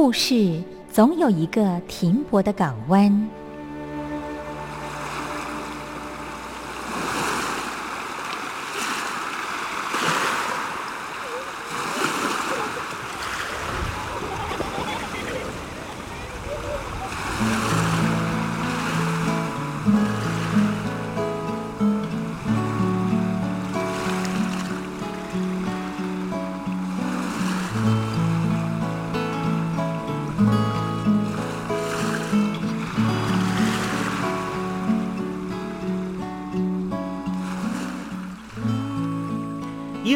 故事总有一个停泊的港湾。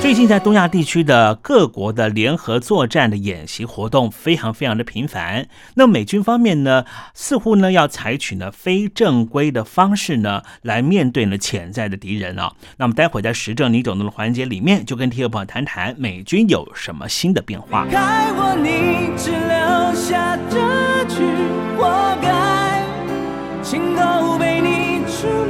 最近在东亚地区的各国的联合作战的演习活动非常非常的频繁。那美军方面呢，似乎呢要采取呢非正规的方式呢来面对呢潜在的敌人啊。那么待会在时政你懂的环节里面，就跟听众朋友谈谈美军有什么新的变化。爱我你只留下这句活该，情都被你出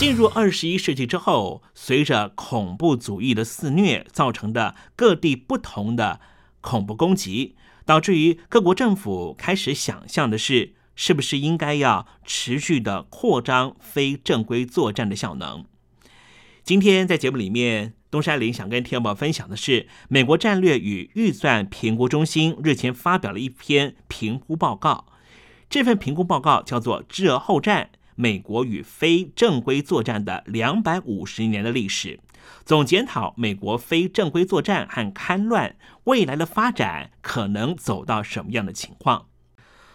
进入二十一世纪之后，随着恐怖主义的肆虐造成的各地不同的恐怖攻击，导致于各国政府开始想象的是，是不是应该要持续的扩张非正规作战的效能。今天在节目里面，东山林想跟天宝分享的是，美国战略与预算评估中心日前发表了一篇评估报告，这份评估报告叫做《知而后战》。美国与非正规作战的两百五十年的历史，总检讨美国非正规作战和戡乱未来的发展可能走到什么样的情况。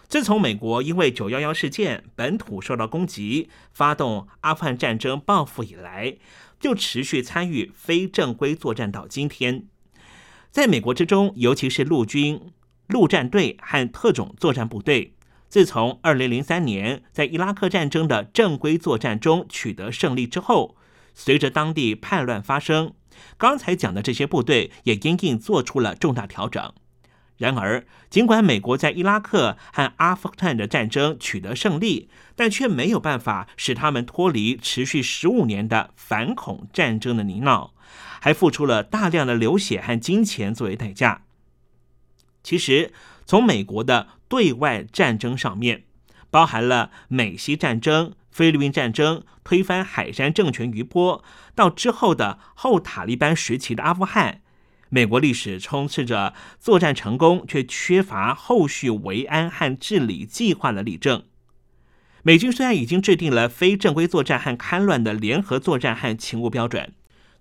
自从美国因为九幺幺事件本土受到攻击，发动阿富汗战争报复以来，就持续参与非正规作战到今天。在美国之中，尤其是陆军陆战队和特种作战部队，自从二零零三年在伊拉克战争的正规作战中取得胜利之后，随着当地叛乱发生，刚才讲的这些部队也因应做出了重大调整。然而，尽管美国在伊拉克和阿富汗的战争取得胜利，但却没有办法使他们脱离持续十五年的反恐战争的泥淖，还付出了大量的流血和金钱作为代价。其实，从美国的对外战争上面，包含了美西战争、菲律宾战争、推翻海山政权余波，到之后的后塔利班时期的阿富汗。美国历史充斥着作战成功却缺乏后续维安和治理计划的例证。美军虽然已经制定了非正规作战和戡乱的联合作战和勤务标准，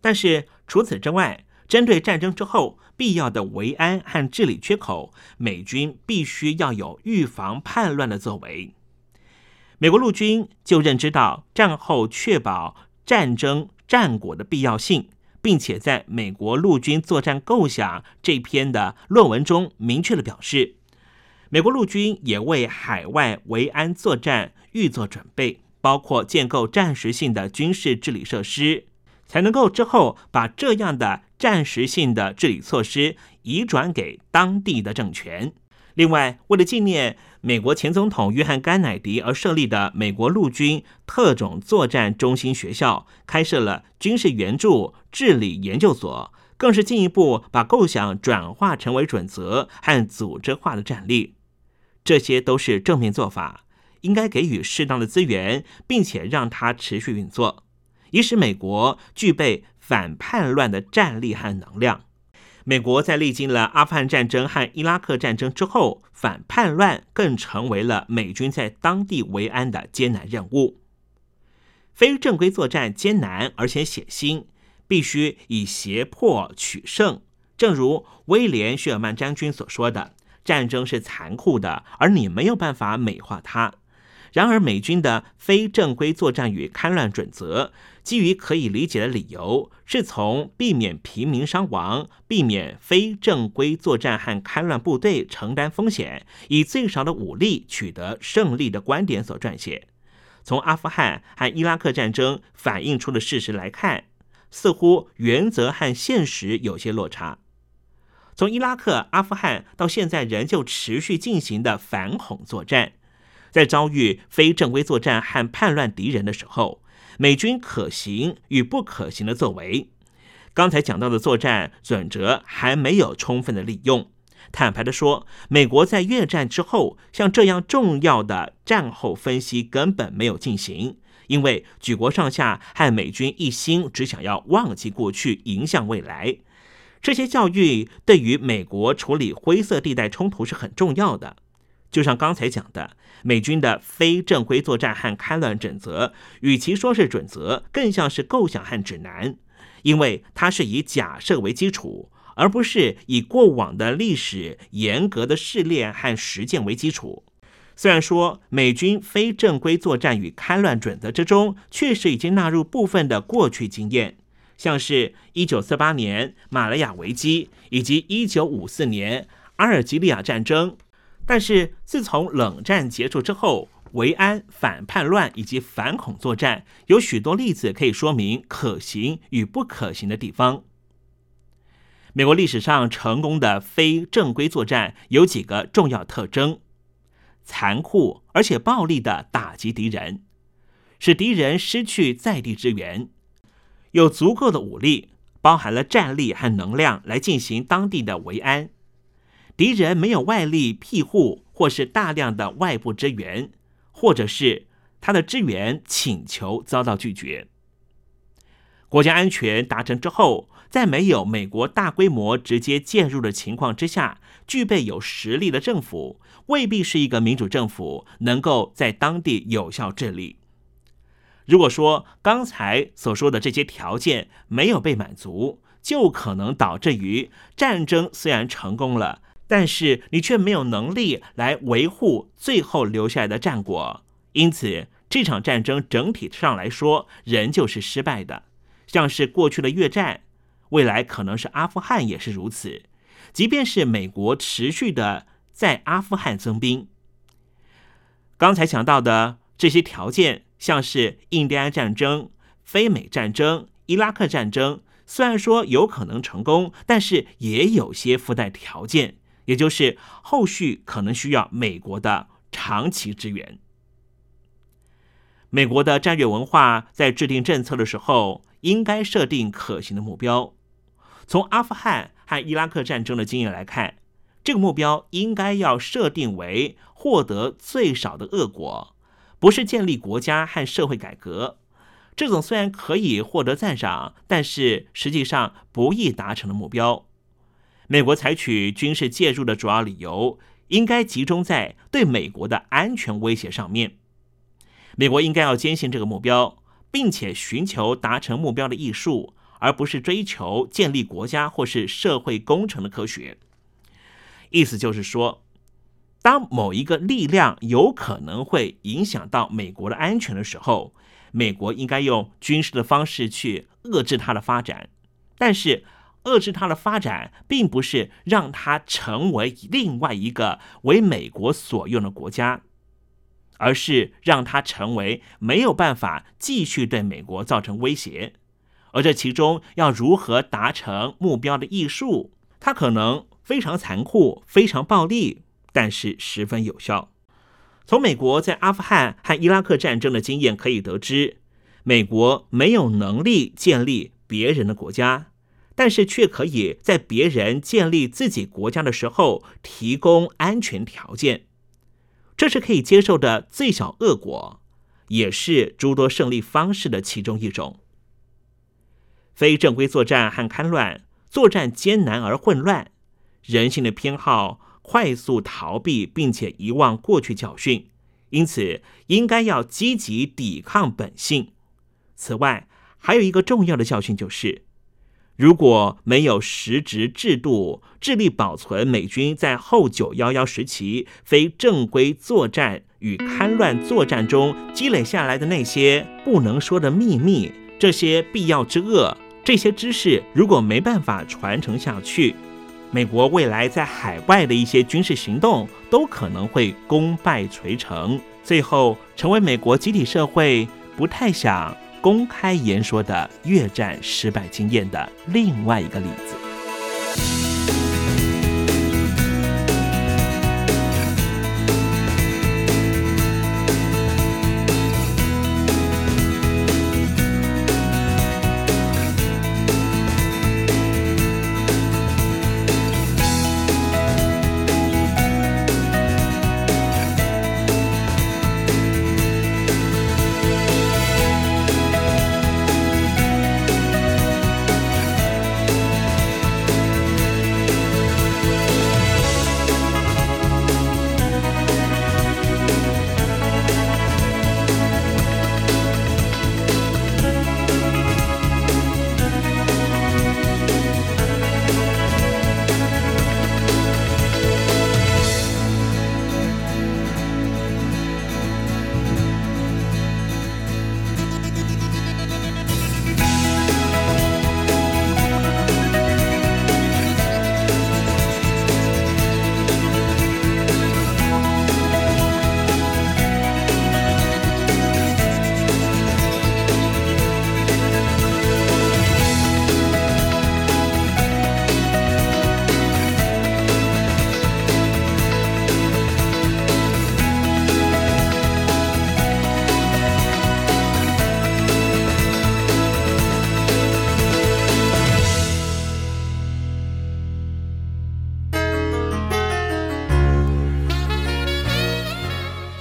但是除此之外，针对战争之后必要的维安和治理缺口，美军必须要有预防叛乱的作为。美国陆军就认知到战后确保战争战果的必要性。并且在美国陆军作战构想这篇的论文中明确的表示，美国陆军也为海外维安作战预做准备，包括建构战时性的军事治理设施，才能够之后把这样的暂时性的治理措施移转给当地的政权。另外，为了纪念美国前总统约翰·甘乃迪而设立的美国陆军特种作战中心学校，开设了军事援助治理研究所，更是进一步把构想转化成为准则和组织化的战力。这些都是正面做法，应该给予适当的资源，并且让它持续运作，以使美国具备反叛乱的战力和能量。美国在历经了阿富汗战争和伊拉克战争之后，反叛乱更成为了美军在当地维安的艰难任务。非正规作战艰难而且血腥，必须以胁迫取胜。正如威廉·谢尔曼将军所说的：“战争是残酷的，而你没有办法美化它。”然而，美军的非正规作战与戡乱准则，基于可以理解的理由，是从避免平民伤亡、避免非正规作战和戡乱部队承担风险，以最少的武力取得胜利的观点所撰写。从阿富汗和伊拉克战争反映出的事实来看，似乎原则和现实有些落差。从伊拉克、阿富汗到现在仍旧持续进行的反恐作战。在遭遇非正规作战和叛乱敌人的时候，美军可行与不可行的作为，刚才讲到的作战准则还没有充分的利用。坦白的说，美国在越战之后，像这样重要的战后分析根本没有进行，因为举国上下和美军一心只想要忘记过去，迎向未来。这些教育对于美国处理灰色地带冲突是很重要的。就像刚才讲的，美军的非正规作战和开乱准则，与其说是准则，更像是构想和指南，因为它是以假设为基础，而不是以过往的历史严格的试炼和实践为基础。虽然说美军非正规作战与开乱准则之中，确实已经纳入部分的过去经验，像是一九四八年马来亚危机以及一九五四年阿尔及利亚战争。但是，自从冷战结束之后，维安、反叛乱以及反恐作战有许多例子可以说明可行与不可行的地方。美国历史上成功的非正规作战有几个重要特征：残酷而且暴力的打击敌人，使敌人失去在地支援；有足够的武力，包含了战力和能量来进行当地的维安。敌人没有外力庇护，或是大量的外部支援，或者是他的支援请求遭到拒绝。国家安全达成之后，在没有美国大规模直接介入的情况之下，具备有实力的政府未必是一个民主政府能够在当地有效治理。如果说刚才所说的这些条件没有被满足，就可能导致于战争虽然成功了，但是你却没有能力来维护最后留下来的战果，因此这场战争整体上来说仍旧是失败的。像是过去的越战，未来可能是阿富汗也是如此。即便是美国持续的在阿富汗增兵，刚才讲到的这些条件，像是印第安战争、非美战争、伊拉克战争。虽然说有可能成功，但是也有些附带条件，也就是后续可能需要美国的长期支援。美国的战略文化在制定政策的时候，应该设定可行的目标。从阿富汗和伊拉克战争的经验来看，这个目标应该要设定为获得最少的恶果，不是建立国家和社会改革。这种虽然可以获得赞赏，但是实际上不易达成的目标，美国采取军事介入的主要理由，应该集中在对美国的安全威胁上面。美国应该要坚信这个目标，并且寻求达成目标的艺术，而不是追求建立国家或是社会工程的科学。意思就是说，当某一个力量有可能会影响到美国的安全的时候。美国应该用军事的方式去遏制它的发展，但是遏制它的发展，并不是让它成为另外一个为美国所用的国家，而是让它成为没有办法继续对美国造成威胁。而这其中要如何达成目标的艺术，它可能非常残酷、非常暴力，但是十分有效。从美国在阿富汗和伊拉克战争的经验可以得知，美国没有能力建立别人的国家，但是却可以在别人建立自己国家的时候提供安全条件。这是可以接受的最小恶果，也是诸多胜利方式的其中一种。非正规作战和戡乱，作战艰难而混乱，人性的偏好。快速逃避并且遗忘过去教训，因此应该要积极抵抗本性。此外，还有一个重要的教训就是，如果没有实职制度致力保存美军在后九幺幺时期非正规作战与戡乱作战中积累下来的那些不能说的秘密，这些必要之恶，这些知识如果没办法传承下去。美国未来在海外的一些军事行动都可能会功败垂成，最后成为美国集体社会不太想公开言说的越战失败经验的另外一个例子。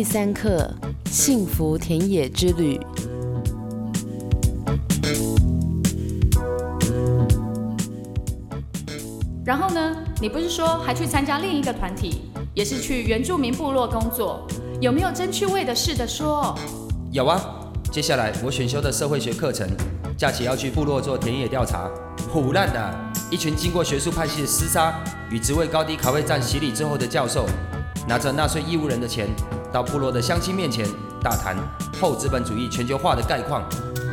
第三课：幸福田野之旅。然后呢？你不是说还去参加另一个团体，也是去原住民部落工作？有没有真趣味的事的说？有啊，接下来我选修的社会学课程，假期要去部落做田野调查。虎烂的，一群经过学术派系的厮杀与职位高低卡位战洗礼之后的教授，拿着纳税义务人的钱，到部落的乡亲面前大谈后资本主义全球化的概况。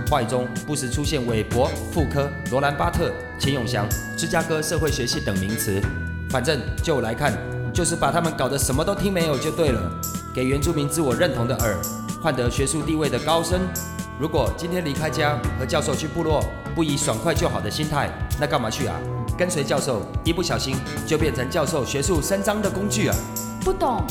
话语中不时出现韦伯、妇科、罗兰巴特、钱永祥、芝加哥社会学系等名词。反正就我来看，就是把他们搞得什么都听没有就对了，给原住民自我认同的耳，换得学术地位的高升。如果今天离开家和教授去部落，不以爽快就好的心态，那干嘛去啊？跟随教授，一不小心就变成教授学术伸张的工具啊！不懂，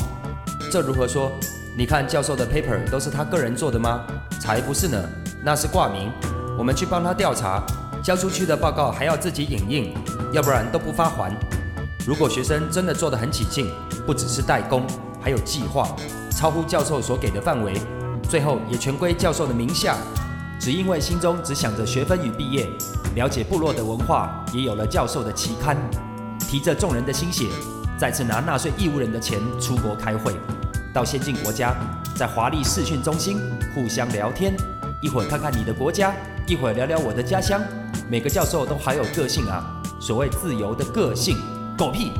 这如何说？你看教授的 paper 都是他个人做的吗？才不是呢。那是挂名，我们去帮他调查，交出去的报告还要自己影印，要不然都不发还。如果学生真的做得很起劲，不只是代工，还有计划，超乎教授所给的范围，最后也全归教授的名下。只因为心中只想着学分与毕业，了解部落的文化，也有了教授的期刊，提着众人的心血，再次拿纳税义务人的钱出国开会，到先进国家，在华丽视讯中心互相聊天。一会儿看看你的国家，一会儿聊聊我的家乡。每个教授都好有个性啊，所谓自由的个性，狗屁！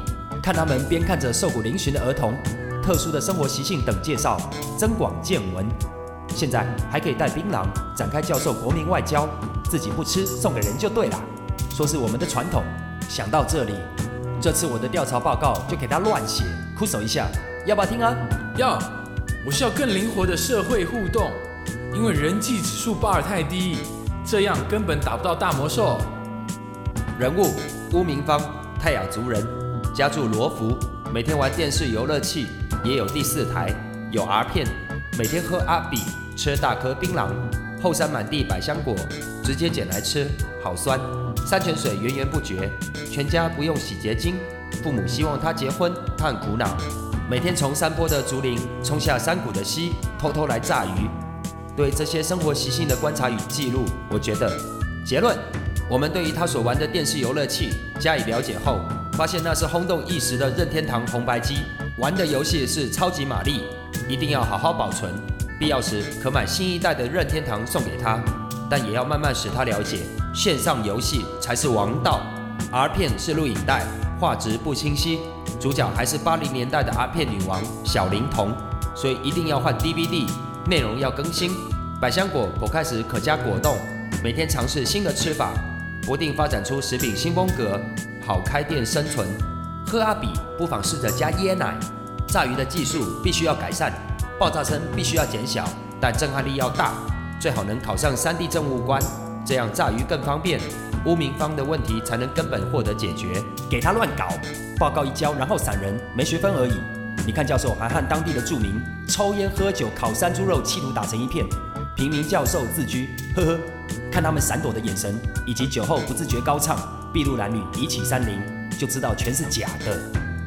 看他们边看着瘦骨嶙峋的儿童，特殊的生活习性等介绍，增广见闻。现在还可以带槟榔，展开教授国民外交，自己不吃送给人就对了，说是我们的传统。想到这里，这次我的调查报告就给他乱写，哭手一下，要不要听啊？要，我需要更灵活的社会互动。因为人际指数巴尔太低，这样根本打不到大魔兽。人物：乌明芳，泰雅族人，家住罗浮，每天玩电视游乐器，也有第四台，有 R 片，每天喝阿比，吃大颗槟榔，后山满地百香果，直接捡来吃，好酸。山泉水源源不绝，全家不用洗洁精。父母希望他结婚，他很苦恼，每天从山坡的竹林冲下山谷的溪，偷偷来炸鱼。对这些生活习性的观察与记录，我觉得结论：我们对于他所玩的电视游乐器加以了解后，发现那是轰动一时的任天堂红白机，玩的游戏是超级玛丽，一定要好好保存，必要时可买新一代的任天堂送给他，但也要慢慢使他了解线上游戏才是王道。R 片是录影带，画质不清晰，主角还是八零年代的 R 片女王小灵童，所以一定要换 DVD。内容要更新，百香果果开时可加果冻，每天尝试新的吃法，不定发展出食品新风格，好开店生存。喝阿比不妨试着加椰奶，炸鱼的技术必须要改善，爆炸声必须要减小，但震撼力要大，最好能考上三 D 政务官，这样炸鱼更方便，污名方的问题才能根本获得解决。给他乱搞，报告一交然后散人，没学分而已。你看，教授还和当地的住民抽烟喝酒、烤山猪肉，气图打成一片。平民教授自居，呵呵。看他们闪躲的眼神，以及酒后不自觉高唱“筚路蓝缕，一起山林”，就知道全是假的。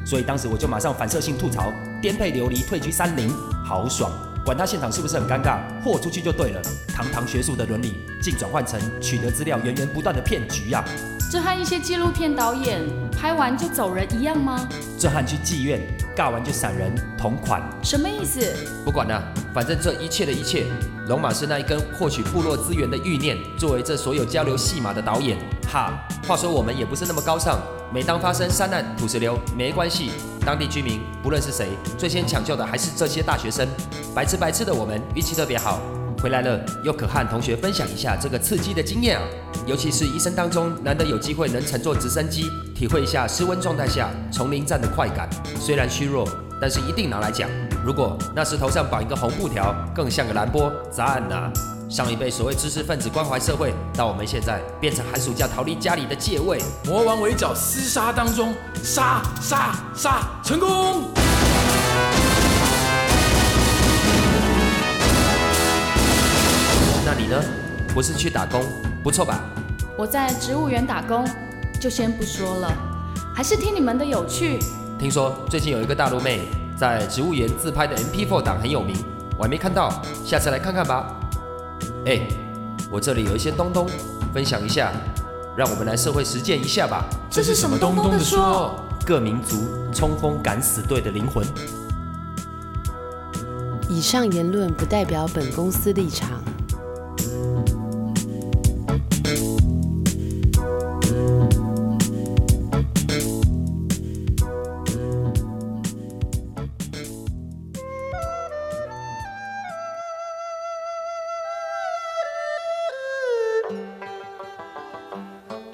所以当时我就马上反射性吐槽：颠沛流离，退居山林，豪爽！管他现场是不是很尴尬，豁出去就对了。堂堂学术的伦理，竟转换成取得资料源源不断的骗局呀！这和一些纪录片导演拍完就走人一样吗？这和去妓院尬完就闪人同款。什么意思？不管了，反正这一切的一切，龙马是那一根获取部落资源的欲念，作为这所有交流戏码的导演。哈，话说我们也不是那么高尚。每当发生山难土石流，没关系，当地居民不论是谁，最先抢救的还是这些大学生。白吃白吃的我们运气特别好。回来了，又可和同学分享一下这个刺激的经验啊！尤其是一生当中难得有机会能乘坐直升机，体会一下失温状态下丛林战的快感。虽然虚弱，但是一定拿来讲。如果那石头上绑一个红布条，更像个蓝波，咋案呐？上一辈所谓知识分子关怀社会，到我们现在变成寒暑假逃离家里的借位。魔王围剿厮杀当中，杀杀杀，成功！那你呢？不是去打工，不错吧？我在植物园打工，就先不说了，还是听你们的有趣。听说最近有一个大陆妹在植物园自拍的 MP4 档很有名，我还没看到，下次来看看吧。哎，我这里有一些东东，分享一下，让我们来社会实践一下吧。这是什么东东的说？各民族冲锋敢死队的灵魂。以上言论不代表本公司立场。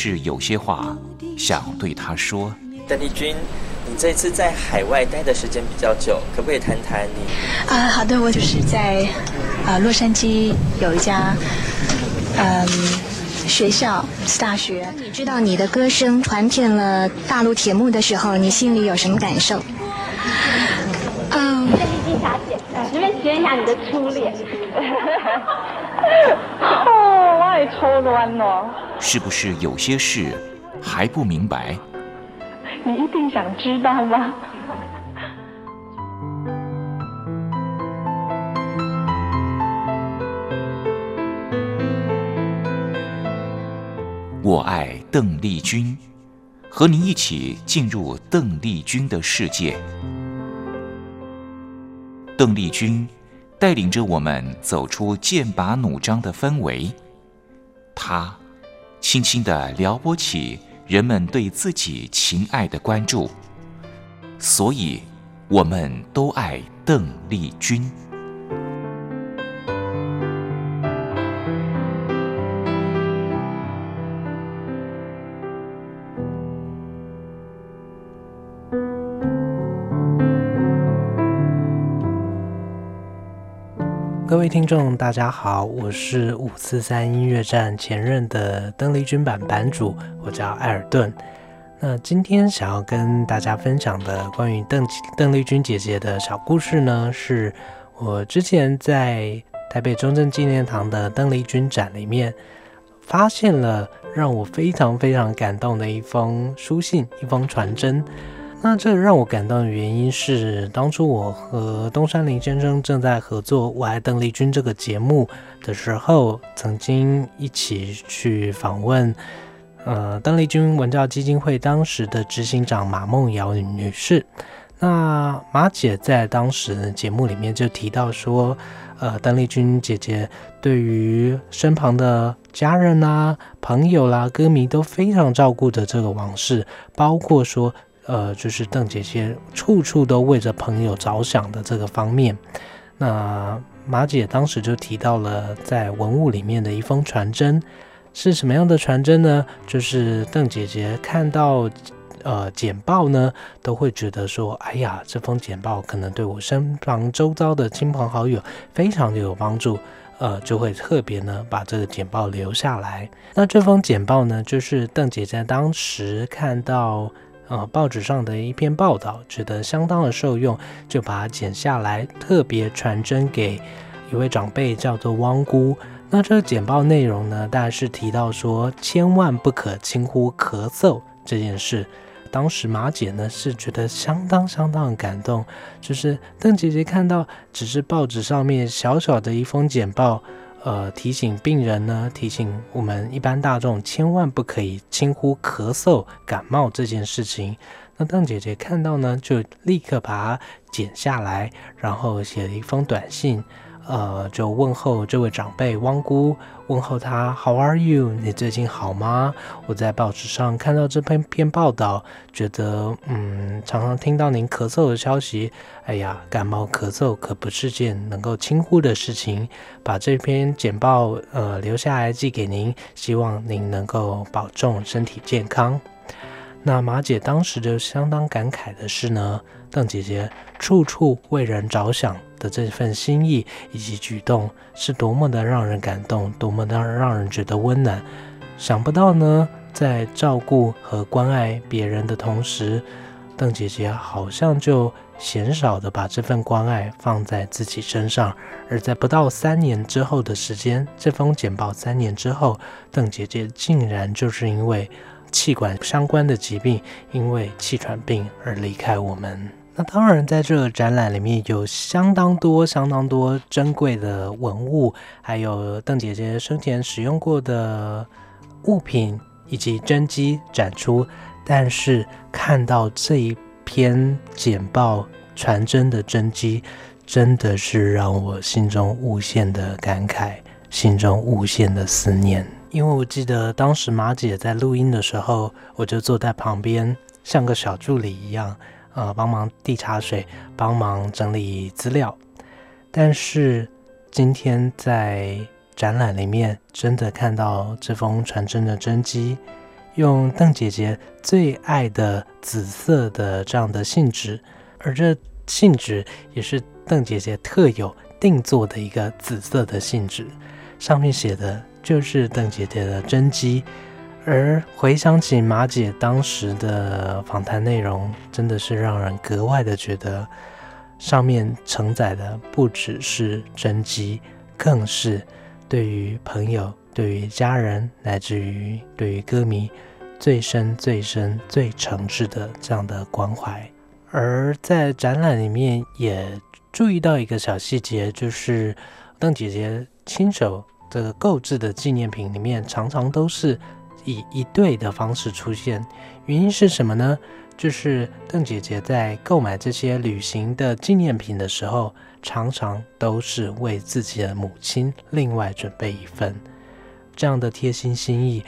是有些话想对他说？邓丽君，你这次在海外待的时间比较久，可不可以谈谈你？啊，好的，我就是在啊洛杉矶有一家嗯学校大学。你知道你的歌声传遍了大陆铁幕的时候，你心里有什么感受？嗯，邓丽君小姐，随便学一下你的初恋。哦太错乱了。是不是有些事还不明白？你一定想知道吗？我爱邓丽君，和您一起进入邓丽君的世界。邓丽君带领着我们走出剑拔弩张的氛围，她轻轻地撩拨起人们对自己情爱的关注，所以我们都爱邓丽君。各位听众，大家好，我是五四三音乐站前任的邓丽君版版主，我叫艾尔顿。那今天想要跟大家分享的关于邓邓丽君姐姐的小故事呢，是我之前在台北中正纪念堂的邓丽君展里面发现了让我非常非常感动的一封书信，一封传真。那这让我感动的原因是，当初我和东山林先生正在合作《我爱邓丽君》这个节目的时候，曾经一起去访问，呃，邓丽君文教基金会当时的执行长马梦瑶女士。那马姐在当时节目里面就提到说，呃，邓丽君姐姐对于身旁的家人啦、朋友啦、歌迷都非常照顾的这个往事，包括说。呃，就是邓姐姐处处都为着朋友着想的这个方面，那马姐当时就提到了在文物里面的一封传真，是什么样的传真呢？就是邓姐姐看到呃简报呢，都会觉得说，哎呀，这封简报可能对我身旁周遭的亲朋好友非常的有帮助，呃，就会特别呢把这个简报留下来。那这封简报呢，就是邓姐姐当时看到。呃，报纸上的一篇报道，觉得相当的受用，就把它剪下来，特别传真给一位长辈，叫做汪姑。那这个简报内容呢，大概是提到说，千万不可轻忽咳嗽这件事。当时马姐呢是觉得相当相当的感动，就是邓姐姐看到只是报纸上面小小的一封简报。呃，提醒病人呢，提醒我们一般大众，千万不可以轻呼咳嗽、感冒这件事情。那邓姐姐看到呢，就立刻把它剪下来，然后写了一封短信。呃，就问候这位长辈汪姑，问候他 How are you？你最近好吗？我在报纸上看到这篇篇报道，觉得嗯，常常听到您咳嗽的消息。哎呀，感冒咳嗽可不是件能够轻忽的事情。把这篇简报呃留下来寄给您，希望您能够保重身体健康。那马姐当时就相当感慨的是呢，邓姐姐处处为人着想。的这份心意以及举动是多么的让人感动，多么的让人觉得温暖。想不到呢，在照顾和关爱别人的同时，邓姐姐好像就鲜少的把这份关爱放在自己身上。而在不到三年之后的时间，这封简报三年之后，邓姐姐竟然就是因为气管相关的疾病，因为气喘病而离开我们。那当然，在这个展览里面有相当多、相当多珍贵的文物，还有邓姐姐生前使用过的物品以及真迹展出。但是看到这一篇简报传真的真迹，真的是让我心中无限的感慨，心中无限的思念。因为我记得当时马姐在录音的时候，我就坐在旁边，像个小助理一样。呃，帮忙递茶水，帮忙整理资料。但是今天在展览里面，真的看到这封传真的真迹，用邓姐姐最爱的紫色的这样的信纸，而这信纸也是邓姐姐特有定做的一个紫色的信纸，上面写的就是邓姐姐的真迹。而回想起马姐当时的访谈内容，真的是让人格外的觉得，上面承载的不只是真迹，更是对于朋友、对于家人，乃至于对于歌迷，最深、最深、最诚挚的这样的关怀。而在展览里面也注意到一个小细节，就是邓姐姐亲手这个购置的纪念品里面，常常都是以一对的方式出现。原因是什么呢？就是邓姐姐在购买这些旅行的纪念品的时候，常常都是为自己的母亲另外准备一份。这样的贴心心意，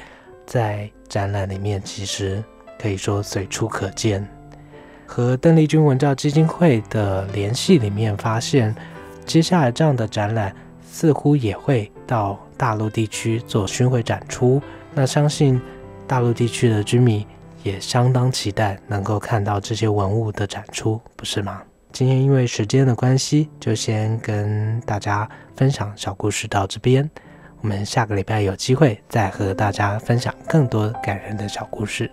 在展览里面其实可以说随处可见。和邓丽君文教基金会的联系里面发现，接下来这样的展览似乎也会到大陆地区做巡回展出。那相信大陆地区的居民。也相当期待能够看到这些文物的展出，不是吗？今天因为时间的关系，就先跟大家分享小故事到这边。我们下个礼拜有机会再和大家分享更多感人的小故事。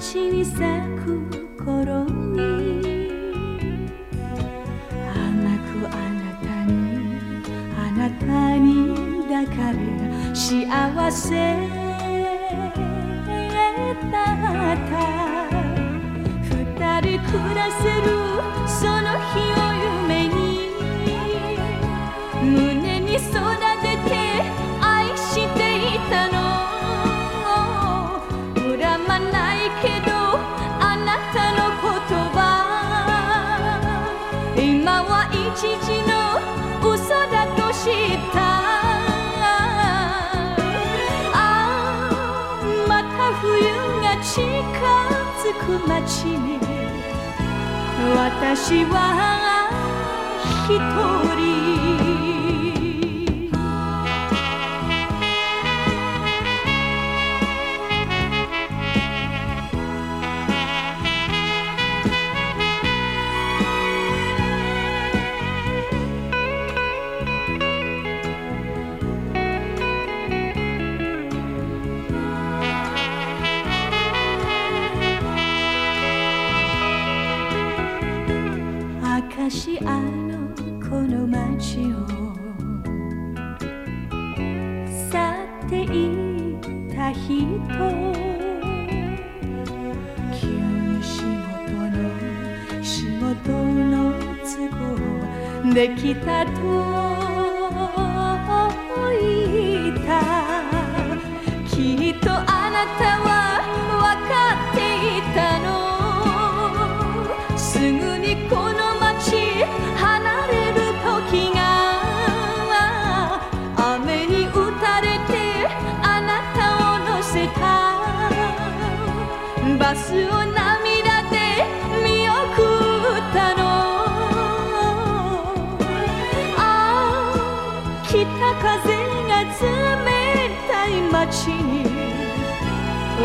街に咲く頃に甘くあなたにあなたに抱かれ幸せだった。二人暮らせるその日を近づく街に。私は一人。都合で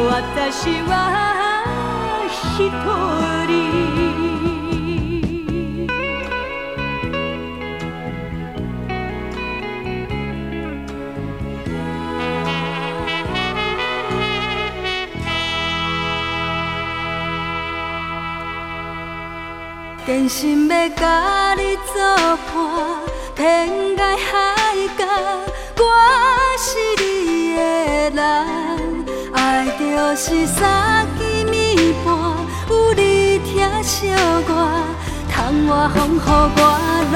私は一人。真心要甲你作爱就是三更暝半，有你疼惜我，窗外风雨我拢。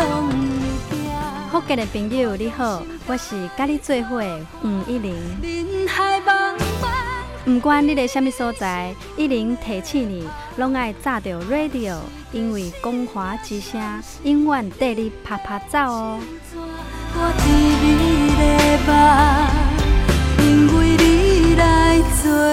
福建的朋友你好，我是甲你做伙的黄一玲。不管你在什么所在，一零提醒你，拢爱炸着 radio，因为光华之声永远带你啪啪走哦。我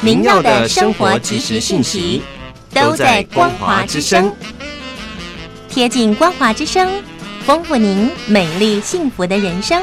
您要的生活及时信息都在光华之声，贴近光华之声，丰富您美丽幸福的人生。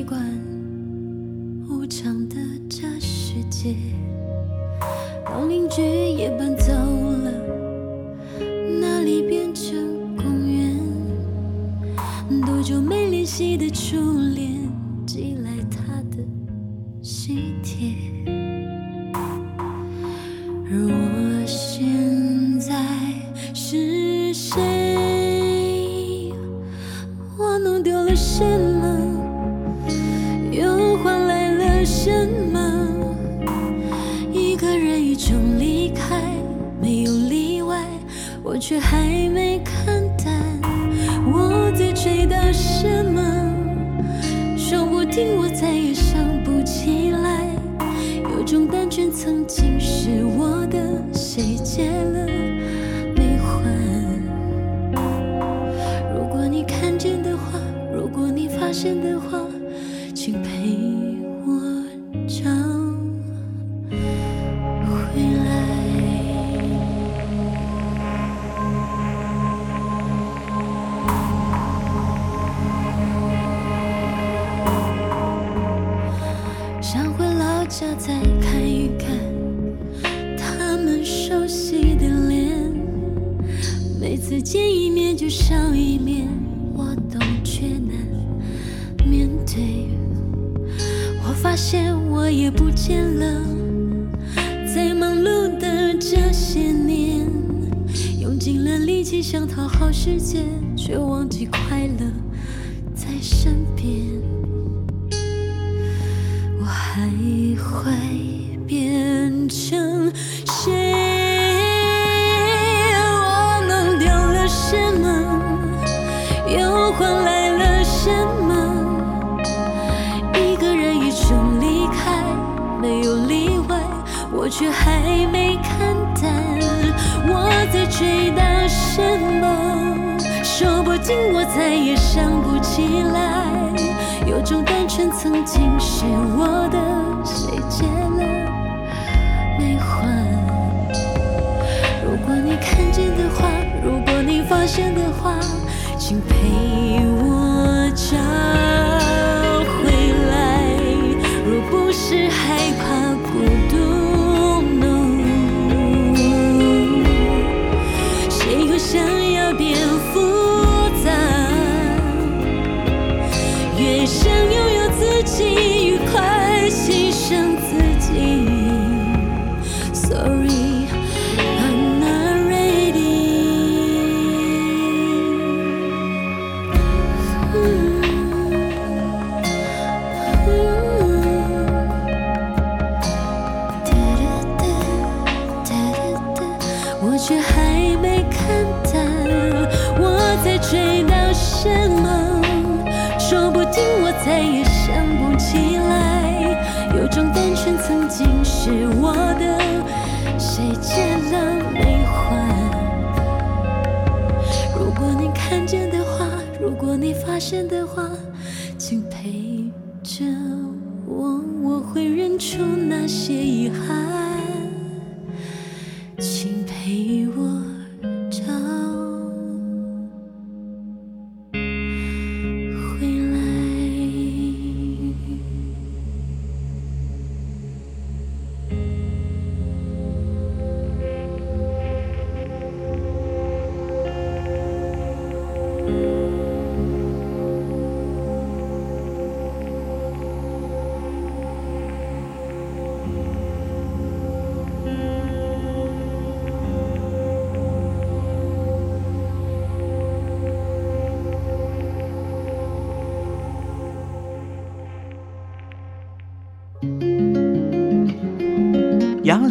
习惯无常的这世界。老邻居也搬走了，那里变成公园。多久没联系的初恋，尽了力气想讨好世界，却忘记快乐在身边。我还会变成谁？我弄丢了什么？又换来了什么？一个人一生离开，没有例外，我却还没我再也想不起来。有种单纯曾经是我的，谁借了没还？如果你看见的话，如果你发现的话，请陪我找回来。若不是害怕还没看淡，我在追到什么？说不定我再也想不起来。有种单纯曾经是我的，谁借了没还？如果你看见的话，如果你发现的话，请陪着我，我会认出那些遗憾。